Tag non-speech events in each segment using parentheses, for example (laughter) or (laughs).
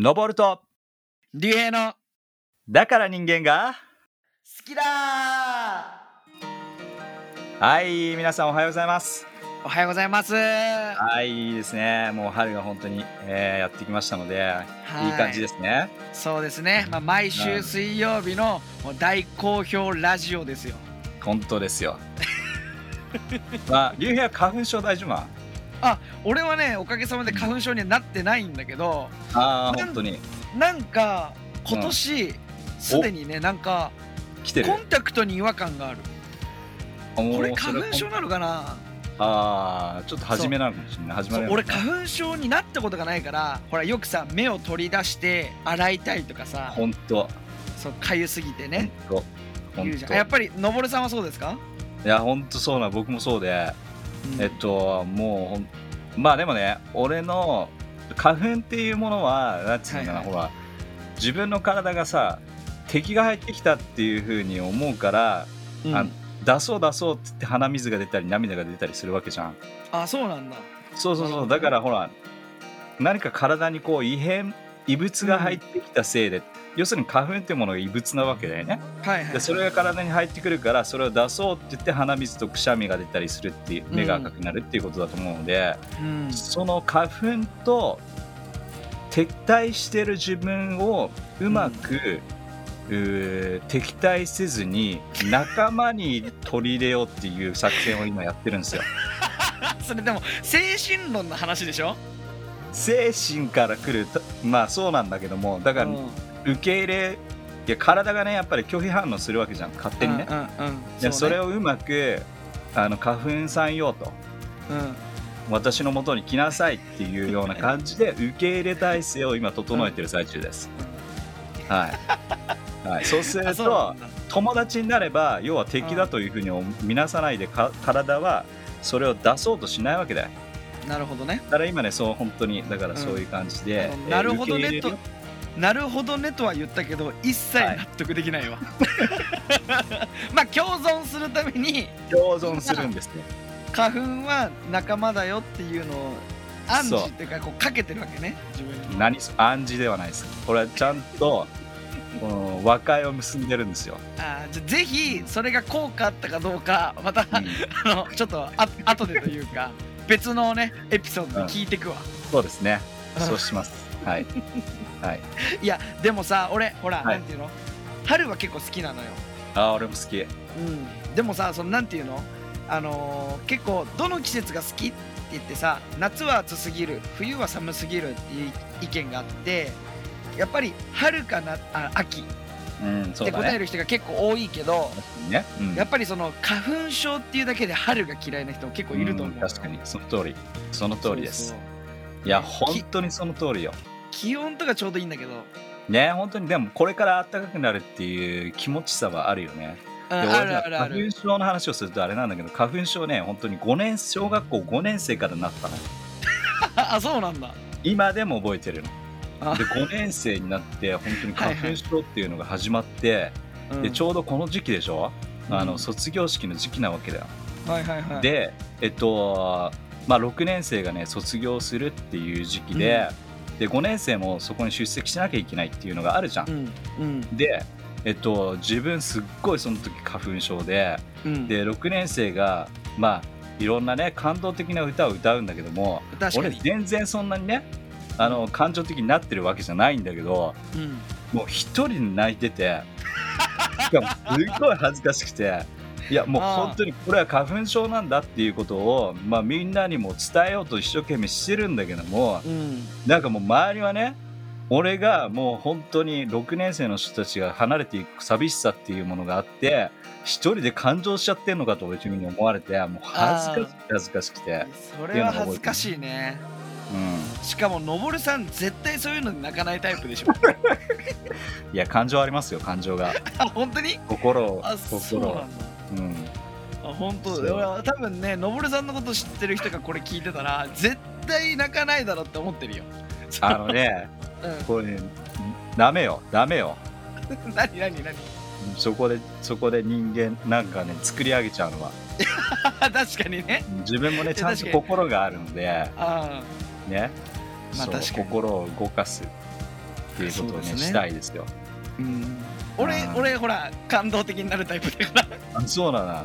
登ると、竜兵のだから人間が、好きだはい、皆さんおはようございます。おはようございますははい、いいですね。もう春が本当に、えーやってきましたので、いい感じですね。そうですね、まあ、毎週水曜日の大好評ラジオですよ本当ですよ。(laughs) まあ、竜兵は花粉症大丈夫な俺はねおかげさまで花粉症にはなってないんだけどああ、なん本当に。なんか今年すでにねなんか来てる。コ。ンタクトに違和感がある。ここれ花粉症なのかな？ああ、ちょっと初めなのかもしれない。俺花粉症になったことがないからほらよくさ目を取り出して洗いたいとかさ。本当。そうかゆすぎてね。本当。言うじゃん。本やっぱりのぼるさんはそうですか、当いや、本当そうな、僕もそうで、うんえっと、もうまあでもね、俺の花粉っていうものは、なんつうのかな、はいはい。ほら、自分の体がさ、敵が入ってきたっていうふうに思うから、うん。あ出そう出そうっって鼻水が出たり涙が出たりするわけじゃん。あそうなんだ。そうそうそう、だからほら、何か体にこう異変、異物が入ってきたせいで、要するに花粉っていうものが異物なわけだよね。はいはい。でそれが体に入ってくるからそれを出そうって言って鼻水とくしゃみが出たりするっていう目が赤くなるっていうことだと思うので、うん。その花粉と敵対してる自分をうまく、うー敵対せずに仲間に取り入れようっていう作戦を今やってるんですよ。(laughs) それでも精神論の話でしょ？精神から来るとまあそうなんだけどもだからうん受け入れいや体がねやっぱり拒否反応するわけじゃん。勝手にね。うんうんうん。でそれををうまくあの花粉さんよと。うん。私のもとに来なさいっていうような感じで受け入れ体制を今整えてる最中です。はい、はい、そうすると友達になれば要は敵だというふうに見なさないでか体はそれを出そうとしないわけだよ。なるほどね。だから今ねそう本当にだからそういう感じで、あのえーなるほどねとなるほどねとは言ったけど一切はい納得できないわ、(laughs) まあ共存するために共存するんですね。花粉は仲間だよっていうのを暗示っていうかこうかけてるわけね自分に何そ暗示ではないです。これはちゃんと (laughs) この和解を結んでるんですよ。あーじゃあぜひそれが効果あったかどうかまた、うん (laughs) あのちょっとあ後でというか別のねエピソードで聞いてくわ、そうですね。うんそうします。はい。はい。いやでもさ俺ほら、はいなんていうの？春は結構好きなのよあー、俺も好き。うんでもさそのなんていうの？あのー結構どの季節が好きって言ってさ夏は暑すぎる冬は寒すぎるっていう意見があってやっぱり春かなあ秋っ。て答える人が結構多いけど、確かにね。うんやっぱりその花粉症っていうだけで春が嫌いな人も結構いると思う、ん確かに、その通り。その通りですいや、本当にその通りよ。気温とかちょうどいいんだけど、ね、本当に、でもこれから暖かくなるっていう気持ちさはあるよね。うん、で俺花粉症の話をするとあれなんだけど、花粉症ね、本当に5年、小学校5年生からなったの。(laughs) あそうなんだ。今でも覚えてるの。あで、5年生になって、本当に花粉症っていうのが始まって、うん。でちょうどこの時期でしょ、あのうん卒業式の時期なわけだよ。はいはいはい。で、えっと、まあ、6年生がね、卒業するっていう時期で、で、5年生もそこに出席しなきゃいけないっていうのがあるじゃん。うんうん。で、えっと、自分すっごいその時花粉症で、うん。で、6年生が、まあ、いろんなね、感動的な歌を歌うんだけども、俺全然そんなにね、あの、感情的になってるわけじゃないんだけど、うん。もう一人で泣いてて、しかもすっごい恥ずかしくて、いやもう本当にこれは花粉症なんだっていうことを、まあ、みんなにも伝えようと一生懸命してるんだけども、うん。なんかもう周りはね、俺がもう本当に6年生の人たちが離れていく寂しさっていうものがあって、一人で感情しちゃってんのかと自分に思われて、もう恥ずかしくて恥ずかしくて、それは恥ずかしいね。うん。しかものぼるさん絶対そういうので泣かないタイプでしょ。(laughs) いや、感情ありますよ、感情が。(laughs) あ本当に？心をあ、そう心を。うん。あ本当俺は多分ねのぼるさんのこと知ってる人がこれ聞いてたら絶対泣かないだろうって思ってるよ。(laughs) あのね、うん。これね、ダメよ、ダメよ。(laughs) 何何何？そこで、そこで人間、なんかね、作り上げちゃうのは。(laughs) 確かにね。自分もね、ちゃんと心があるので、あね。まあ心を動かす。っていうことをねね。したいですよ。うん俺うん俺ほら感動的になるタイプだから。あそうだな。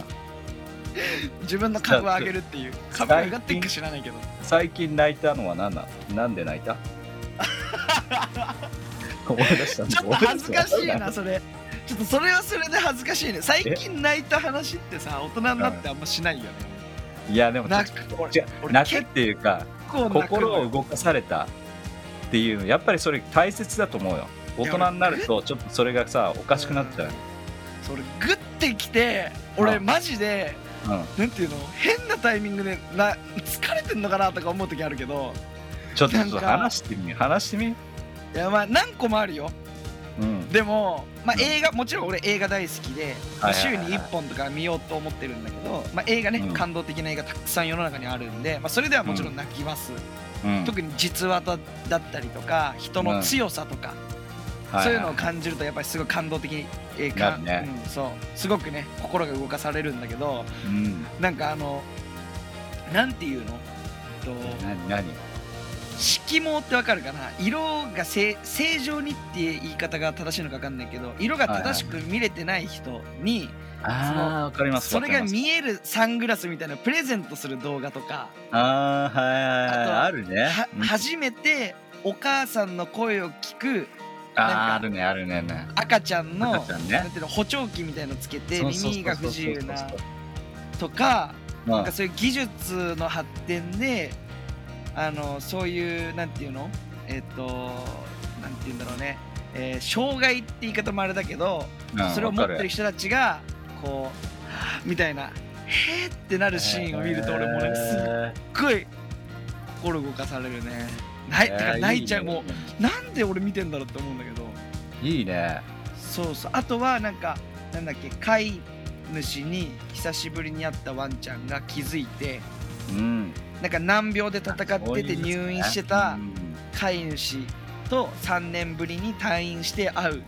自分の株を上げるっていう。株が上がっていくか知らないけど。最近泣いたのは何なの？なんで泣いた？(laughs) 思い出したんだ。ちょっと恥ずかしいなそれ。ちょっとそれはそれで恥ずかしいね。最近泣いた話ってさ大人になってあんましないよね。いやでも泣く泣くっていうか心を動かされたっていうのやっぱりそれ大切だと思うよ大人になるとちょっとそれがさおかしくなっちゃう、それグッてきて俺うん。マジでうん、なんていうの変なタイミングでな疲れてんのかなとか思う時あるけどちょっと話してみ話してみ。いやまあ何個もあるよ。うん。でも、まあ、うん。映画もちろん俺映画大好きで、週に1本とか見ようと思ってるんだけど、まあ、映画ね、うん。感動的な映画たくさん世の中にあるんで、まあ、それではもちろん泣きます、うん。特に実話だだったりとか人の強さとか、はそういうのをは感じるとやっぱりすごい感動的に映な画、るね。うん、そう。すごくね心が動かされるんだけどうん。なんかあのなんていうの？と何何？色毛ってわかるかな？色が正正常にっていう言い方が正しいのかわかんないけど色が正しく見れてない人にああわかりますそれが見えるサングラスみたいなプレゼントする動画とかああはいはいはい。あとはあるね。はうん。初めてお母さんの声を聞くああるねあるねね。赤ちゃんのなんていうの補聴器みたいのつけて耳が不自由なとかうんなんかそういう技術の発展であのそういうなんていうの？えっ、となんていうんだろうね、えー障害って言い方もあれだけど、うんそれを持ってる人たちがこう (gasps) みたいなへーってなるシーンを見ると俺もねすっえごい心動かされるねない、ーてか泣いちゃう。ね。もうなんで俺見てんだろうって思うんだけど。いいね。そうそう。あとはなんかなんだっけ飼い主に久しぶりに会ったワンちゃんが気づいてうん。なんか難病で戦ってて入院してたうん。飼い主と3年ぶりに退院して会う。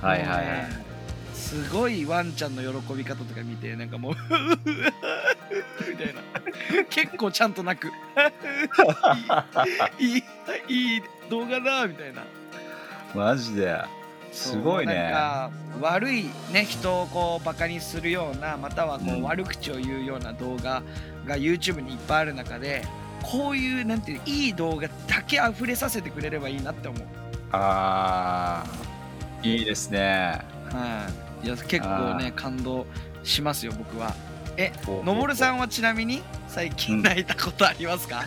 はいはいはい。すごいワンちゃんの喜び方とか見てなんかもう (laughs) みたいな。結構ちゃんと泣く。(laughs) いいいい動画だみたいな。マジで。すごいね。なんか悪いね人をこうバカにするようなまたはこうん。う悪口を言うような動画が YouTube にいっぱいある中でこういうなんていういい動画だけ溢れさせてくれればいいなって思う。ああいいですね。はい。いや結構ね感動しますよ僕はえのぼるさんはちなみに最近泣いたことありますか、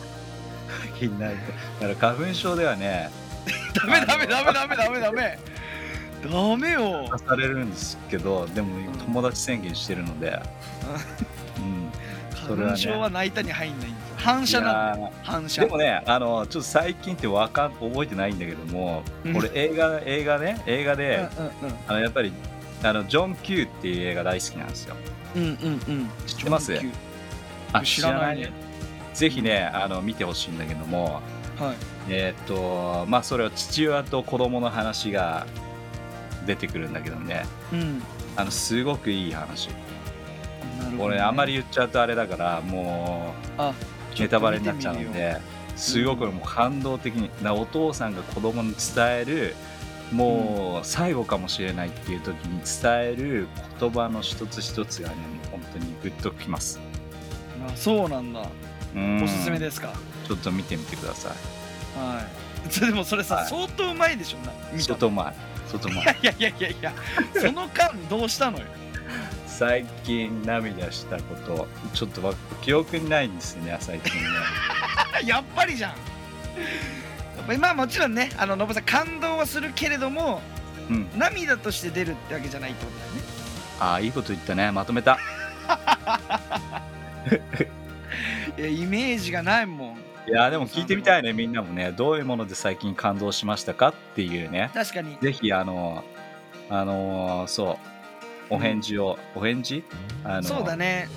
気になるだから花粉症ではね。(laughs) ダメダメダメダメダメダメ。ダメよ。出されるんですけどでも友達宣言してるので。(laughs) うん。花粉症は泣いたに入んないんですよ。反射なん反射。ーでもねあのちょっと最近ってわかん覚えてないんだけどもうん。俺映画映画ね映画で、うんうん。あのやっぱりあのジョン・キューっていう映画大好きなんですようんうんうん。うん。知ってますあ知らないね。ぜひねあの見てほしいんだけども。はい。えーっとまあそれは父親と子供の話が出てくるんだけどね。うん。あのすごくいい話。なるほどね。俺あんまり言っちゃうとあれだからもあうネタバレになっちゃうのですごくもう感動的になお父さんが子供に伝えるもう最後かもしれないっていう時に伝える言葉の一つ一つがねもう本当にグッときます。あそうなんだ。うん。おすすめですか？ちょっと見てみてください。はい。それでもそれさ、はい。相当うまいでしょ？な見た外前外前い。やいやいやいやいやその間どうしたのよ？(laughs) 最近涙したことちょっとわ記憶にないんですね最近ね。(laughs) やっぱりじゃんまあもちろんねあのノブさん感動はするけれどもうん。涙として出るってわけじゃないってことだよね。ああいいこと言ったね。まとめた。いやイメージがないもん。いやでも聞いてみたいねみんなもね。どういうもので最近感動しましたかっていうね。確かに。ぜひあのあのそう。お返事を、お返事？あのそうだね。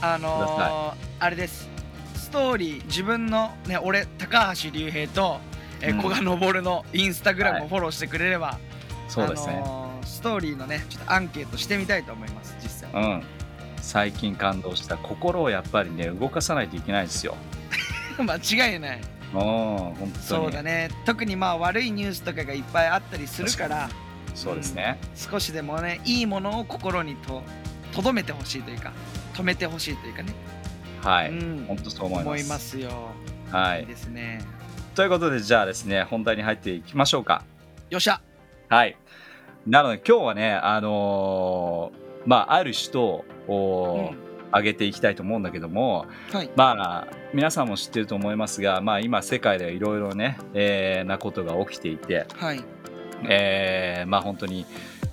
あのー、あれです。ストーリー自分のね俺高橋隆平と、えーうん。古賀昇のインスタグラムをフォローしてくれれば、そうですね、あのーストーリーのねちょっとアンケートしてみたいと思います実際。うん。最近感動した心をやっぱりね動かさないといけないですよ。(laughs) 間違いない。うん本当に。そうだね。特にまあ悪いニュースとかがいっぱいあったりするからそうですね、少しでもねいいものを心にととどめてほしいというか止めてほしいというかね、はい、うん。本当そう思います。思いますよ、、はい。いいですねということでじゃあですね本題に入っていきましょうか。よっしゃ。はい。なので今日はねあのーまあある人を、うん。挙げていきたいと思うんだけどもはい。まあ皆さんも知ってると思いますが、まあ、今世界ではいろいろね、えーなことが起きていて、はい。えーまあ本当に、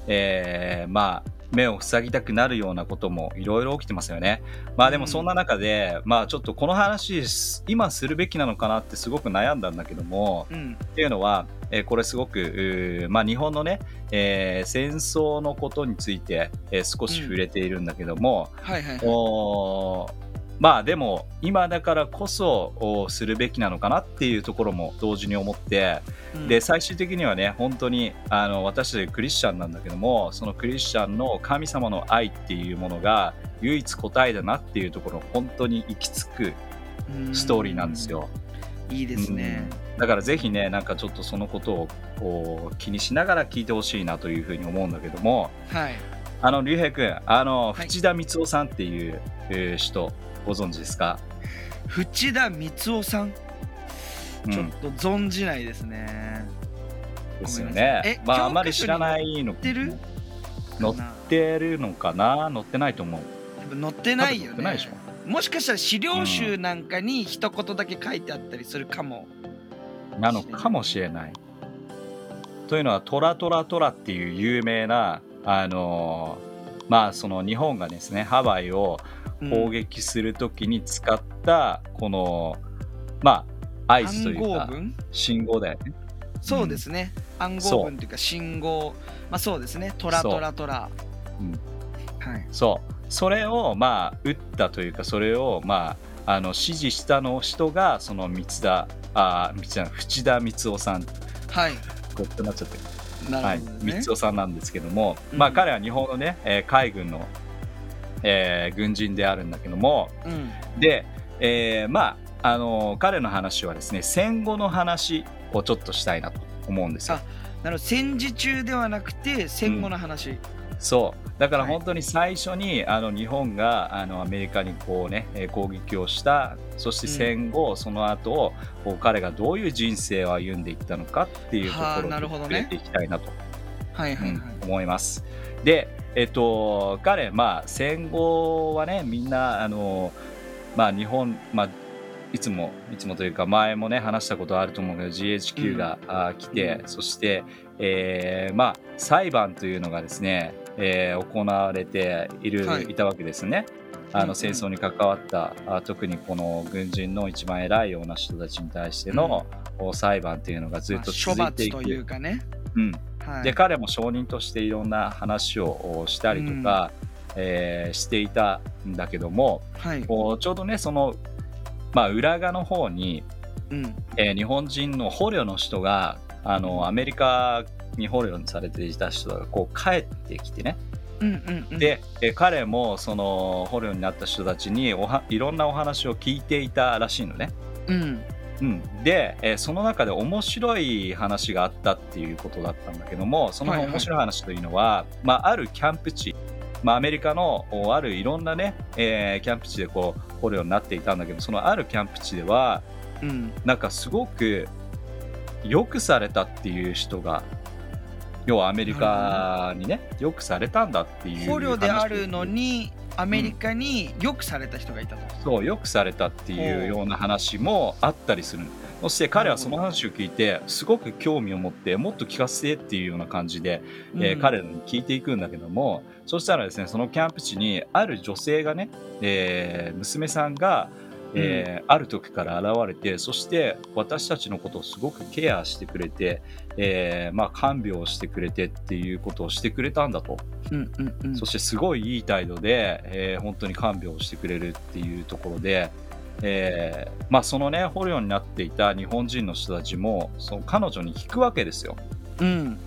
えーまあ目を塞ぎたくなるようなこともいろいろ起きてますよね。まあでもそんな中で、まあちょっとこの話今するべきなのかなってすごく悩んだんだけどもうん。っていうのは、えーこれすごくまあ日本のね、えー戦争のことについて、えー少し触れているんだけども、はいはいはい。おーまあでも今だからこそおするべきなのかなっていうところも同時に思って、うん。で最終的にはね本当にあの私たちクリスチャンなんだけどもそのクリスチャンの神様の愛っていうものが唯一答えだなっていうところ本当に行き着くストーリーなんですよ。うんいいですね。うん。だからぜひねなんかちょっとそのことをこう気にしながら聞いてほしいなというふうに思うんだけどもはい。あの竜兵君あのはい。淵田光夫さんっていう、えー人ご存知ですか、淵田光夫さん？うんちょっと存じないですね、ですよごめんなさいえ。ねまあ、あんまり知らないの。載ってる？載ってるのかな？載ってないと思う。多分載ってないよねないでしょ。もしかしたら資料集なんかに一言だけ書いてあったりするかも、なのかもしれない。というのは、トラトラトラっていう有名な、あのーまあ、その日本がですね、ハワイをうん攻撃するときに使った、この、まあ、合図と暗いうか、信号だよね。そうですね、暗号文というか信号。まあそうですね。トラトラトラ。うん。はい。そう。それを、まあ、打ったというか、それを、まあ、あの指示したの人が、その三田、あ、三田、淵田光夫さん、はい。こうなっちゃって。る。なはいるほど、ね、光夫さんなんですけども、うん。まあ彼は日本のね、えー海軍の、えー軍人であるんだけども、うん。で、えーまあ、あのー彼の話はですね、戦後の話をちょっとしたいなと思うんですよ。あ。なるほど。戦時中ではなくて戦後の話、そう。だからはい。本当に最初に、あの日本があのアメリカにこうね、えー攻撃をした、そして戦後、その後こう彼がどういう人生を歩んでいったのかっていうとこはあろをなるほどね。触れていきたいなと。はいはいはい、うん思います。で、えっと、彼、まあ、戦後はね、みんな、あの、まあ、日本、まあ、いつも、いつもというか、前もね、話したことあると思うけど、GHQ が、あ来て、そして、えーまあ、裁判というのがですね、えー行われている、はい。い、たわけですね。あうんうん。の戦争に関わった、あ特にこの軍人の一番偉いような人たちに対しての、お裁判というのがずっとまあ処続いていく。罰というかね、うん、はい、で彼も証人としていろんな話をしたりとか、えーしていたんだけどもはい。こうちょうどねその、まあ、裏側の方に、うん。えー日本人の捕虜の人があのアメリカに捕虜にされていた人がこう帰ってきてね、うんうんうん。で、えー彼もその捕虜になった人たちにおはいろんなお話を聞いていたらしいのね。うんうん、で、えーその中で面白い話があったっていうことだったんだけどもそのはいはい。面白い話というのは、まあ、あるキャンプ地、まあ、アメリカのおあるいろんなね、えーキャンプ地でこう捕虜になっていたんだけどそのあるキャンプ地ではうん。なんかすごくよくされたっていう人が要はアメリカにねよくされたんだっていう捕虜である話のにアメリカによくされた人がいたと、そうよくされたっていうような話もあったりする。そして彼はその話を聞いてすごく興味を持ってもっと聞かせてっていうような感じで、えーうん彼らに聞いていくんだけどもそしたらですねそのキャンプ地にある女性がね、えー娘さんが、えーある時から現れてそして私たちのことをすごくケアしてくれて、えーまあ、看病をしてくれてっていうことをしてくれたんだと。うんうんうんそしてすごいいい態度で、えー本当に看病をしてくれるっていうところで、えーまあ、そのね捕虜になっていた日本人の人たちもその彼女に聞くわけですよ。うん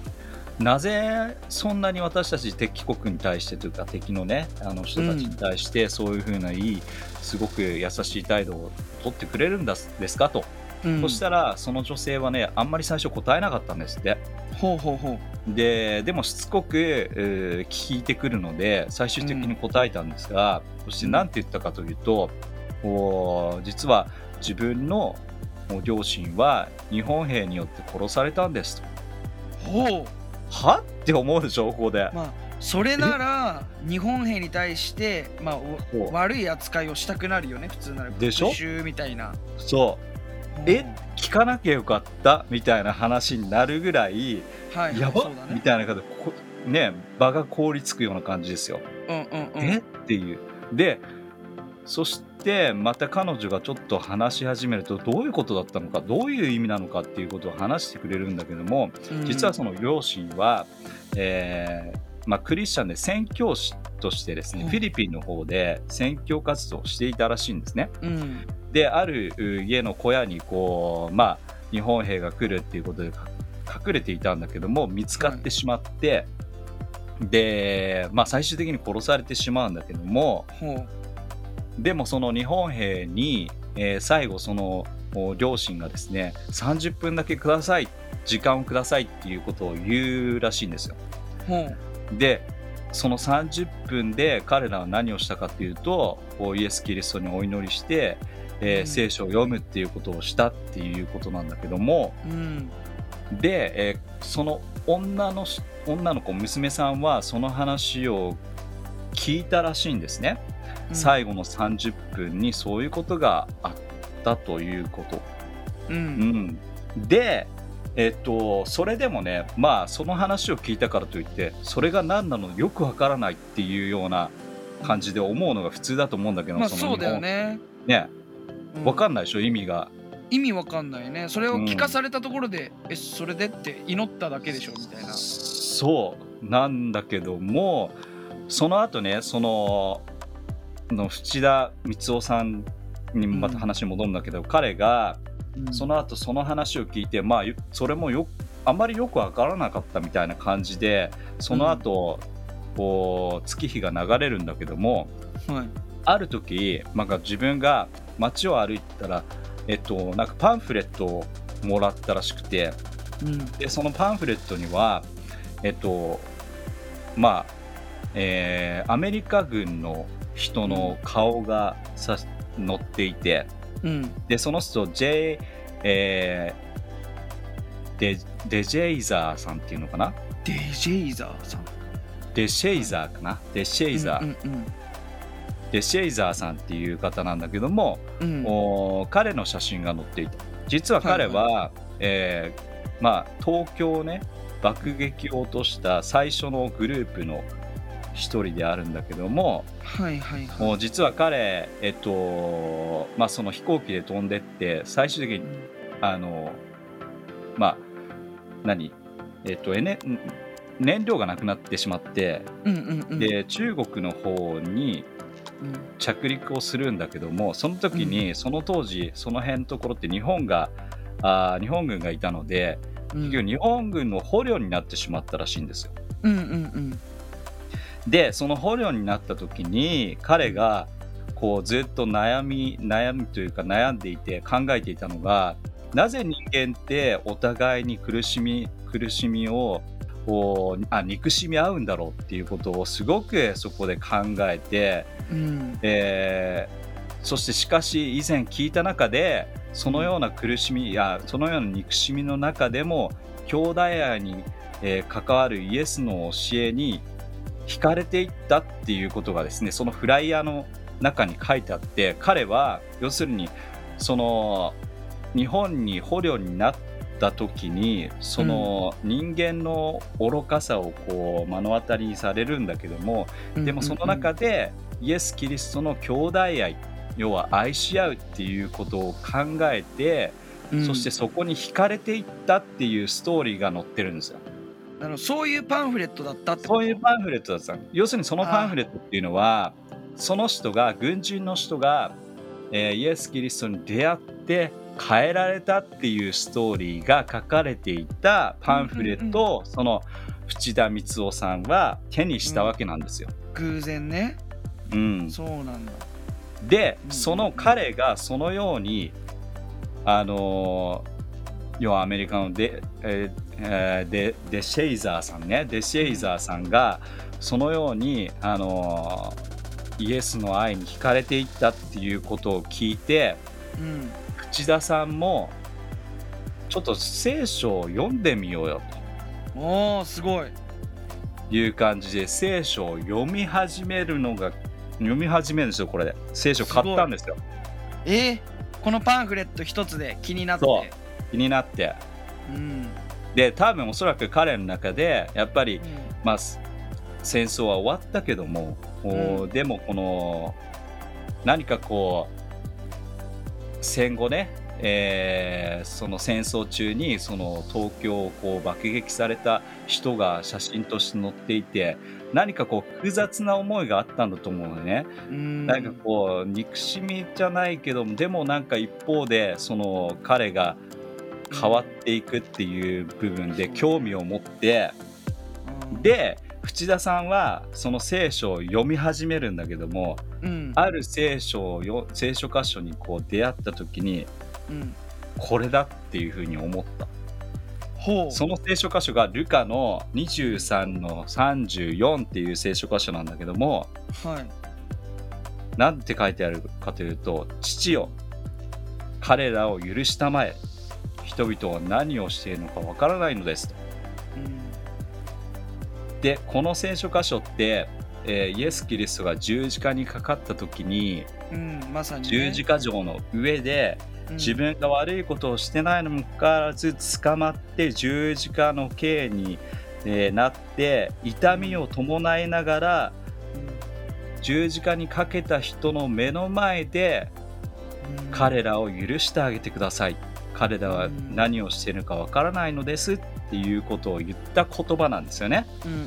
なぜそんなに私たち敵国に対してというか敵のねあの人たちに対してそういうふうないいすごく優しい態度を取ってくれるんだですかと。うん。そしたらその女性はねあんまり最初答えなかったんですって。ほうほうほう。ででもしつこく、えー聞いてくるので最終的に答えたんですが、そして何て言ったかというと、おー実は自分のお両親は日本兵によって殺されたんですと。ほうは？って思うでしょここで。まあそれなら日本兵に対して、まあ、悪い扱いをしたくなるよね普通なら。でしょ？みたいな。そう。え？聞かなきゃよかった？みたいな話になるぐらいはいやば？ね。みたいな感じでこね場が凍りつくような感じですよ。うんうんうん。え？っていう。でそしてまた彼女がちょっと話し始めるとどういうことだったのかどういう意味なのかっていうことを話してくれるんだけどもうん。実はその両親は、えーまあ、クリスチャンで宣教師としてですね、うん。フィリピンの方で宣教活動をしていたらしいんですね。うん。であるう家の小屋にこう、まあ、日本兵が来るっていうことでか隠れていたんだけども見つかってしまって、で、まあ、最終的に殺されてしまうんだけどもほうでもその日本兵に、えー最後そのお両親がですね30分だけください時間をくださいっていうことを言うらしいんですよ。ほう。でその30分で彼らは何をしたかっていうとイエス・キリストにお祈りして、えーうん。聖書を読むっていうことをしたっていうことなんだけどもうん。で、えーその女のし女の子娘さんはその話を聞いたらしいんですね、うん最後の30分にそういうことがあったということ。ううん。ん、で、えっと、それでもね、まあ、その話を聞いたからといって、それが何なのよくわからないっていうような感じで思うのが普通だと思うんだけど、のまあそうだよね。ね、うん。わかんないでしょ、意味が。意味わかんないね。それを聞かされたところで、えそれでって祈っただけでしょみたいな。そうなんだけども、その後ね、その、の淵田光夫さんにまた話戻るんだけど、彼が、その後その話を聞いて、まあ、よそれもよあまりよくわからなかったみたいな感じでその後、こう月日が流れるんだけどもはい。ある時なんか自分が街を歩いてたら、えっと、なんかパンフレットをもらったらしくてうん。でそのパンフレットにはえっとまあ、えーアメリカ軍の人の顔がさ載っていて。うん。で、その人、J、えーデデジェイザーさんっていうのかな？デジェイザーさん。デシェイザーかな？デシェイザー、うんうんデシェイザーさんっていう方なんだけども、うん。うんお彼の写真が載っていた。実は彼は、えーまあ、東京をね、爆撃を落とした最初のグループの一人であるんだけども、はいはいはい。もう実は彼、えっと、まあ、その飛行機で飛んでって、最終的にあの、まあ、何？えっ、と、エネ、ん燃料がなくなってしまって、うんうんうん。で、中国の方にうん。着陸をするんだけども、その時に、その当時、その辺のところって日本が、あー日本軍がいたので、うん。結局日本軍の捕虜になってしまったらしいんですよ。うんうんうんで、その捕虜になった時に、彼が、こうずっと悩み、悩みというか悩んでいて考えていたのが、なぜ人間ってお互いに苦しみ、苦しみを、こうあ憎しみ合うんだろうっていうことをすごくそこで考えて、うん。えーそしてしかし以前聞いた中でそのような苦しみやそのような憎しみの中でも兄弟愛に、えー関わるイエスの教えに惹かれていったっていうことがですねそのフライヤーの中に書いてあって彼は要するにその日本に捕虜になった時にその人間の愚かさをこう目の当たりにされるんだけどもうん。でもその中でイエス・キリストの兄弟愛要は愛し合うっていうことを考えて、うん。そしてそこに惹かれていったっていうストーリーが載ってるんですよ。あのそういうパンフレットだったってそういうパンフレットだった。の要するにそのパンフレットっていうのはその人が軍人の人が、えーイエス・キリストに出会って変えられたっていうストーリーが書かれていたパンフレットを、その淵田光夫さんは手にしたわけなんですよ。偶然ね。うん、そうなんだ。で、うんその彼がそのようにあのー要はアメリカのデ,、えーえーデデシェイザーさんね。デシェイザーさんがそのように、あのーイエスの愛に惹かれていったっていうことを聞いてうん。口田さんもちょっと聖書を読んでみようよおおすごい。という感じで聖書を読み始めるのが読み始めるんですよこれで。聖書買ったんですよ。えー、このパンフレット一つで気になって。気になって。うんで多分おそらく彼の中でやっぱりうん。まあ、す戦争は終わったけども、おうん。でもこの何かこう戦後ね、えーその戦争中にその東京をこう爆撃された人が写真として載っていて何かこう複雑な思いがあったんだと思うのね、うん。なんかこう憎しみじゃないけどでもなんか一方でその彼が変わっていくっていう部分で興味を持って、うん。で淵田さんはその聖書を読み始めるんだけどもうん。ある聖書をよ聖書箇所にこう出会った時にうん。これだっていうふうに思った。その聖書箇所がルカの23の34っていう聖書箇所なんだけどもはい。何て書いてあるかというと「父よ彼らを許したまえ人々は何をしているのかわからないのです」と。でこの聖書箇所って、えーイエス・キリストが十字架にかかった時にうん、うん、まさに、ね、十字架上の上でうん。自分が悪いことをしてないのにもかかわらず捕まって十字架の刑に、えーなって痛みを伴いながら十字架にかけた人の目の前でうん。彼らを許してあげてください彼らは何をしているかわからないのですっていうことを言った言葉なんですよね。うんうんうん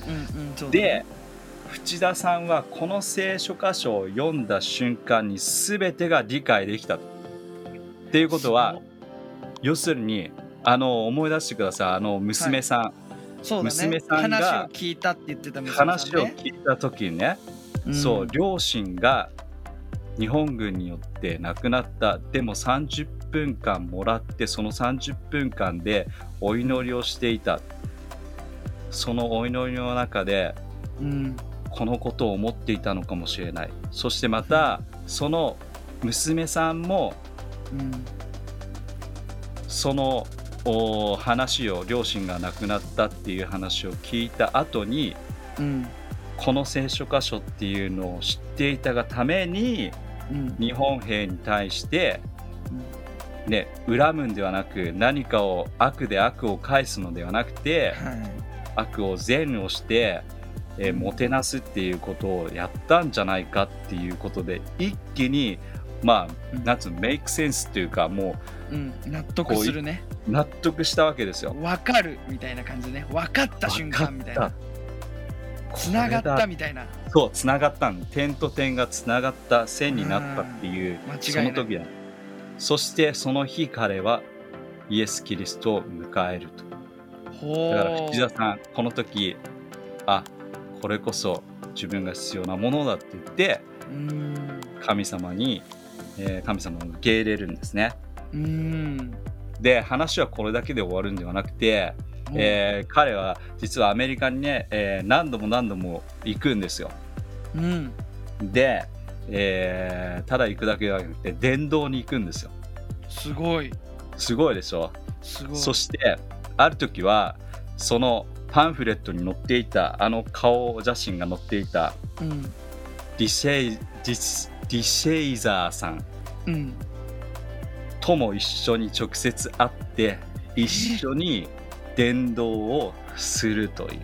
そうだでね淵田さんはこの聖書箇所を読んだ瞬間に全てが理解できたっていうことは要するにあの思い出してください。あの娘さそうだね。娘さんが話を聞いたって言ってたん、娘さんね。話を聞いた時にね、ん。そう両親が日本軍によって亡くなった。でも30分間もらってその30分間でお祈りをしていた。そのお祈りの中でうん。このことを思っていたのかもしれない。そしてまたその娘さんもうん。そのお話を両親が亡くなったっていう話を聞いた後にうん。この聖書箇所っていうのを知っていたがためにうん。日本兵に対して、ね、恨むんではなく何かを悪で悪を返すのではなくてはい。悪を善をして、えーもてなすっていうことをやったんじゃないかっていうことで一気にまあうん。なんつうのメイクセンスっていうかもうん。納得するね。う納得したわけですよ。わかるみたいな感じでね。分かった瞬間みたいな。つながったみたいな。そうつながったん。点と点がつながった線になったっていう間違いその時だそしてその日彼はイエス・キリストを迎えると。ほだからう藤田さんこの時あこれこそ自分が必要なものだって言ってうん。神様に、えー神様を受け入れるんですね。うん。で話はこれだけで終わるんではなくて、えー彼は実はアメリカにね、えー何度も何度も行くんですよ。うん。で、えーただ行くだけではなくて伝道に行くんですよ。すごい。すごいでしょ？すごい。そしてある時はそのパンフレットに載っていたあの顔写真が載っていたうん。ディシェイディシェイザーさん。うん。とも一緒に直接会って一緒に伝道をするという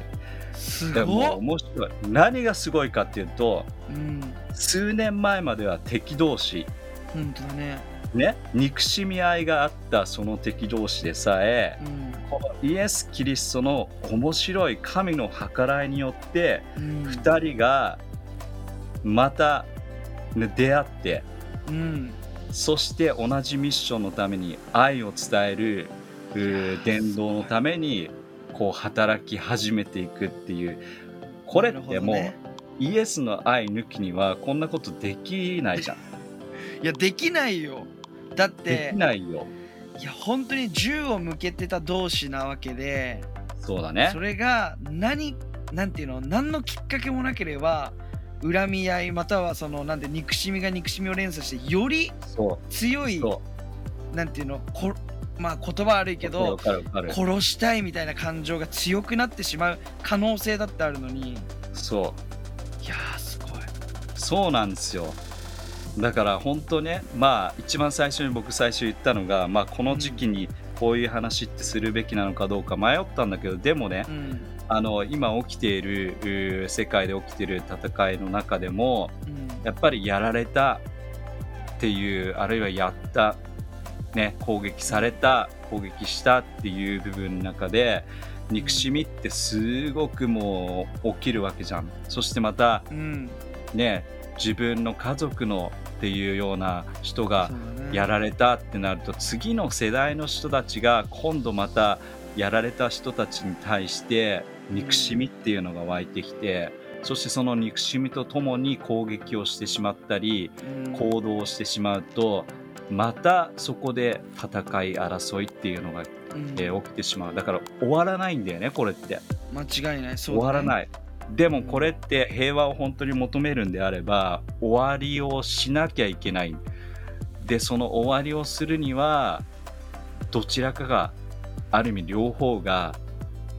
すでもごい面白い何がすごいかっていうとうん。数年前までは敵同士。本当だね。ね。憎しみ合いがあったその敵同士でさえうん。このイエス・キリストの面白い神の計らいによってうん。2人がまた、ね、出会ってうん。そして同じミッションのために愛を伝える伝道のためにこう働き始めていくっていう。これってもう、どね。イエスの愛抜きにはこんなことできないじゃん。(laughs) いやできないよ。だっでてきないよ。いや本当に銃を向けてた同士なわけでそうだね。それが何なんていうの？何のきっかけもなければ恨み合いまたはそのなんで憎しみが憎しみを連鎖してよりそ強いなんていうの？こまあ言葉悪いけわど殺したいみたいな感情が強くなってしまう可能性だってあるのに。いそう。やーすごい。そうなんですよ。だから本当ねまあ一番最初に僕最初言ったのが、まあ、この時期にこういう話ってするべきなのかどうか迷ったんだけどでもねうん。あの今起きている世界で起きている戦いの中でもうん。やっぱりやられたっていうあるいはやった、ね、攻撃された攻撃したっていう部分の中で憎しみってすごくもう起きるわけじゃん。そしてまたうん。ね自分の家族のっていうような人がやられたってなると次の世代の人たちが今度またやられた人たちに対して憎しみっていうのが湧いてきてそしてその憎しみとともに攻撃をしてしまったりうん。行動をしてしまうとまたそこで戦い争いっていうのが、うん。えー起きてしまう。だから終わらないんだよねこれって。間違いない。そう終わらいない。でもこれって平和を本当に求めるんであれば終わりをしなきゃいけない。でその終わりをするにはどちらかがある意味両方が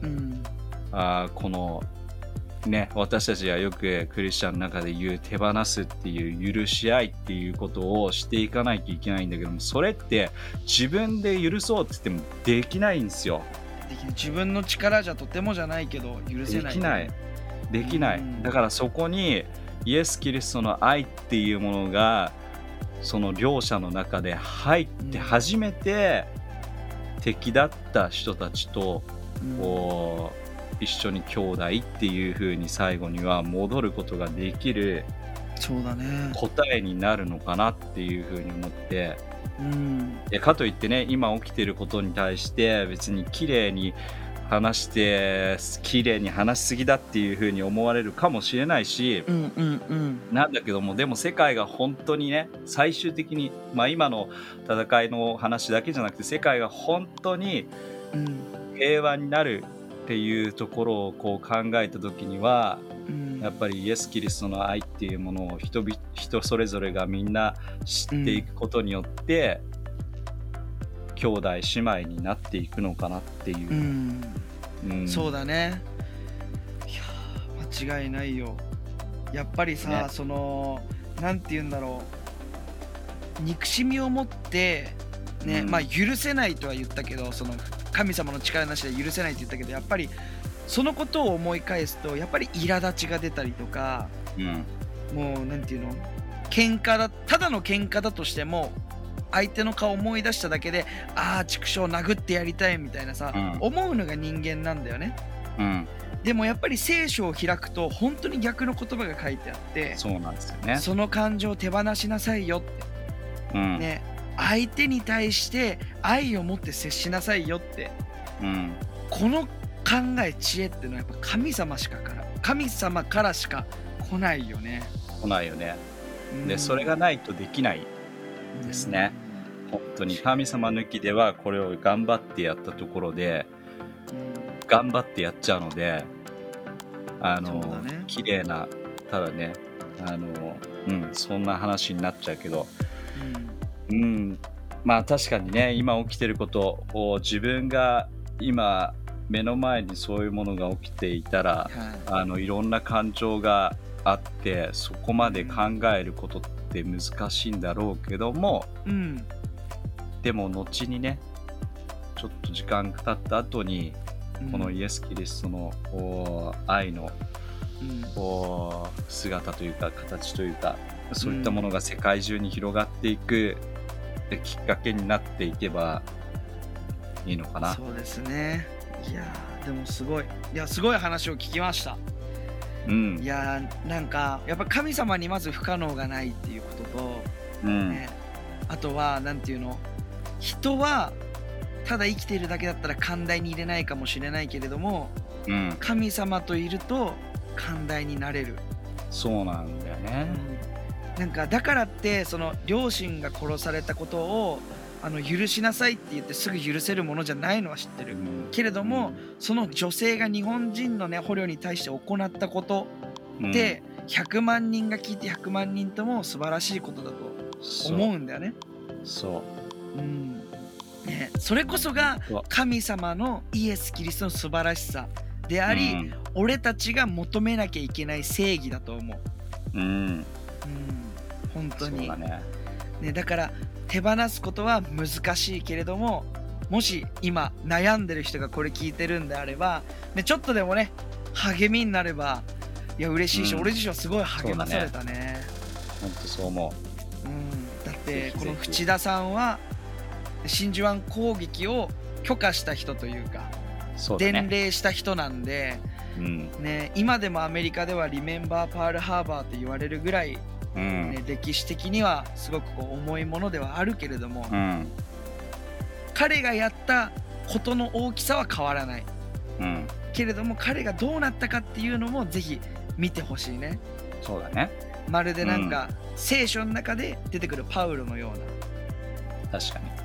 うん。あーこのね私たちがよくクリスチャンの中で言う手放すっていう許し合いっていうことをしていかないといけないんだけどもそれって自分で許そうって言ってもできないんですよ。でき自分の力じゃとてもじゃないけど許せない。できない。できない。うん。だからそこにイエス・キリストの愛っていうものがその両者の中で入って初めて敵だった人たちとうん。こう一緒に兄弟っていう風に最後には戻ることができるそうだね。答えになるのかなっていう風に思って。うん。でかといってね今起きてることに対して別に綺麗に話して綺麗に話しすぎだっていう風に思われるかもしれないしうんうんうん。なんだけどもでも世界が本当にね最終的に、まあ、今の戦いの話だけじゃなくて世界が本当にうん。平和になるっていうところをこう考えた時にはうん。やっぱりイエス・キリストの愛っていうものを人々人それぞれがみんな知っていくことによって、兄弟姉妹になっていくのかなっていう。う、ん。うん。そうだね。いやー間違いないよ。やっぱりさ、ね。そのなんて言うんだろう。憎しみを持ってね、うん。まあ許せないとは言ったけどその神様の力なしで許せないって言ったけどやっぱりそのことを思い返すとやっぱり苛立ちが出たりとかうん。もうなんていうの？喧嘩だただの喧嘩だとしても相手の顔思い出しただけでああ畜生殴ってやりたいみたいなさ、うん。思うのが人間なんだよね。うん、でもやっぱり聖書を開くと本当に逆の言葉が書いてあってそうなんですよね。その感情を手放しなさいよって。うん。ね相手に対して愛を持って接しなさいよって。うん。この考え知恵ってのはやっぱ神様しかから神様からしか来ないよね、来ないよね。うん。でそれがないとできないですね。本当に。神様抜きではこれを頑張ってやったところでうん。頑張ってやっちゃうのであの、ね。綺麗なただねあのうんそんな話になっちゃうけどうんまあ確かにね今起きてることを自分が今目の前にそういうものが起きていたらうんはあのいろんな感情があってそこまで考えることって難しいんだろうけどもいうん。でも後にねちょっと時間が経った後にうんこのイエス・キリストの愛のうん。姿というか形というかそういったものが世界中に広がっていくきっかけになっていけばいいのかな。そうですね。いやーでもすごい。いやすごい話を聞きました。うん。いやーなんかやっぱ神様にまず不可能がないっていうことと、うん。ね、あとはなんていうの人はただ生きているだけだったら寛大に入れないかもしれないけれどもうん、神様といると寛大になれる、そうなんだよね。なんかだからってその両親が殺されたことをあの許しなさいって言ってすぐ許せるものじゃないのは知ってる、うん。けれども、その女性が日本人のね捕虜に対して行ったことうん。って、100万人が聞いて100万人とも素晴らしいことだと思うんだよね。そう。う。ん。ねそれこそが神様のイエス・キリストの素晴らしさであり、うん。俺たちが求めなきゃいけない正義だと思う。うん。うん、本当に。だね。ね、だから手放すことは難しいけれどももし今悩んでる人がこれ聞いてるんであれば、ね、ちょっとでもね励みになればいや嬉しいし、うん。俺自身はすごい励まされたね。本当そう思う。ん、だっぜてこの淵田さんは真珠湾攻撃を許可した人というか伝ね。令した人なんで、うん。ね、今でもアメリカではリメンバー・パール・ハーバーと言われるぐらい、うん。ね、歴史的にはすごくこう重いものではあるけれども、うん。彼がやったことの大きさは変わらない。うん。けれども彼がどうなったかっていうのもぜひ見てほしいね。そうだね。まるでなんか、聖書の中で出てくるパウロのような。確かに。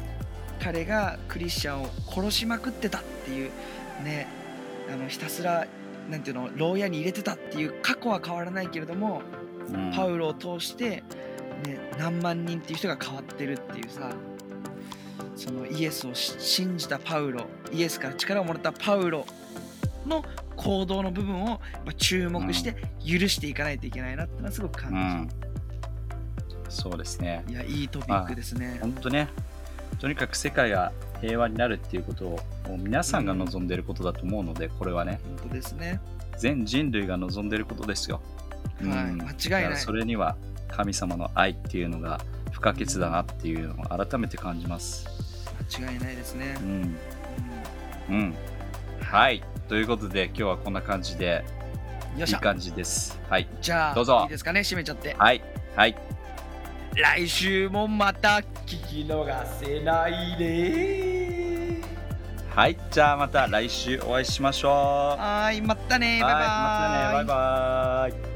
彼がクリスチャンを殺しまくってたっていうねあのひたすらなんていうの牢屋に入れてたっていう過去は変わらないけれども、うんパウロを通して、ね、何万人っていう人が変わってるっていうさそのイエスをし信じたパウロイエスから力をもらったパウロの行動の部分を注目して許していかないといけないなってのはすごくう感ん。そうですね。じ、いやいいトピックですね。本当ね。とにかく世界が平和になるっていうことを皆さんが望んでいることだと思うのでこれはね。本当ですね。全人類が望んでいることですよ、はい、間違いない。それには神様の愛っていうのが不可欠だなっていうのを改めて感じます。間違いないですね。う。ん。うん。はい。ということで今日はこんな感じで。いい感じです。はい。じゃあどうぞ。いいですかね？締めちゃって。はい。はい。来週もまた聞き逃せないではい。じゃあまた来週お会いしましょう。はーい。またね。バイバイ。はいまたね。バイバイ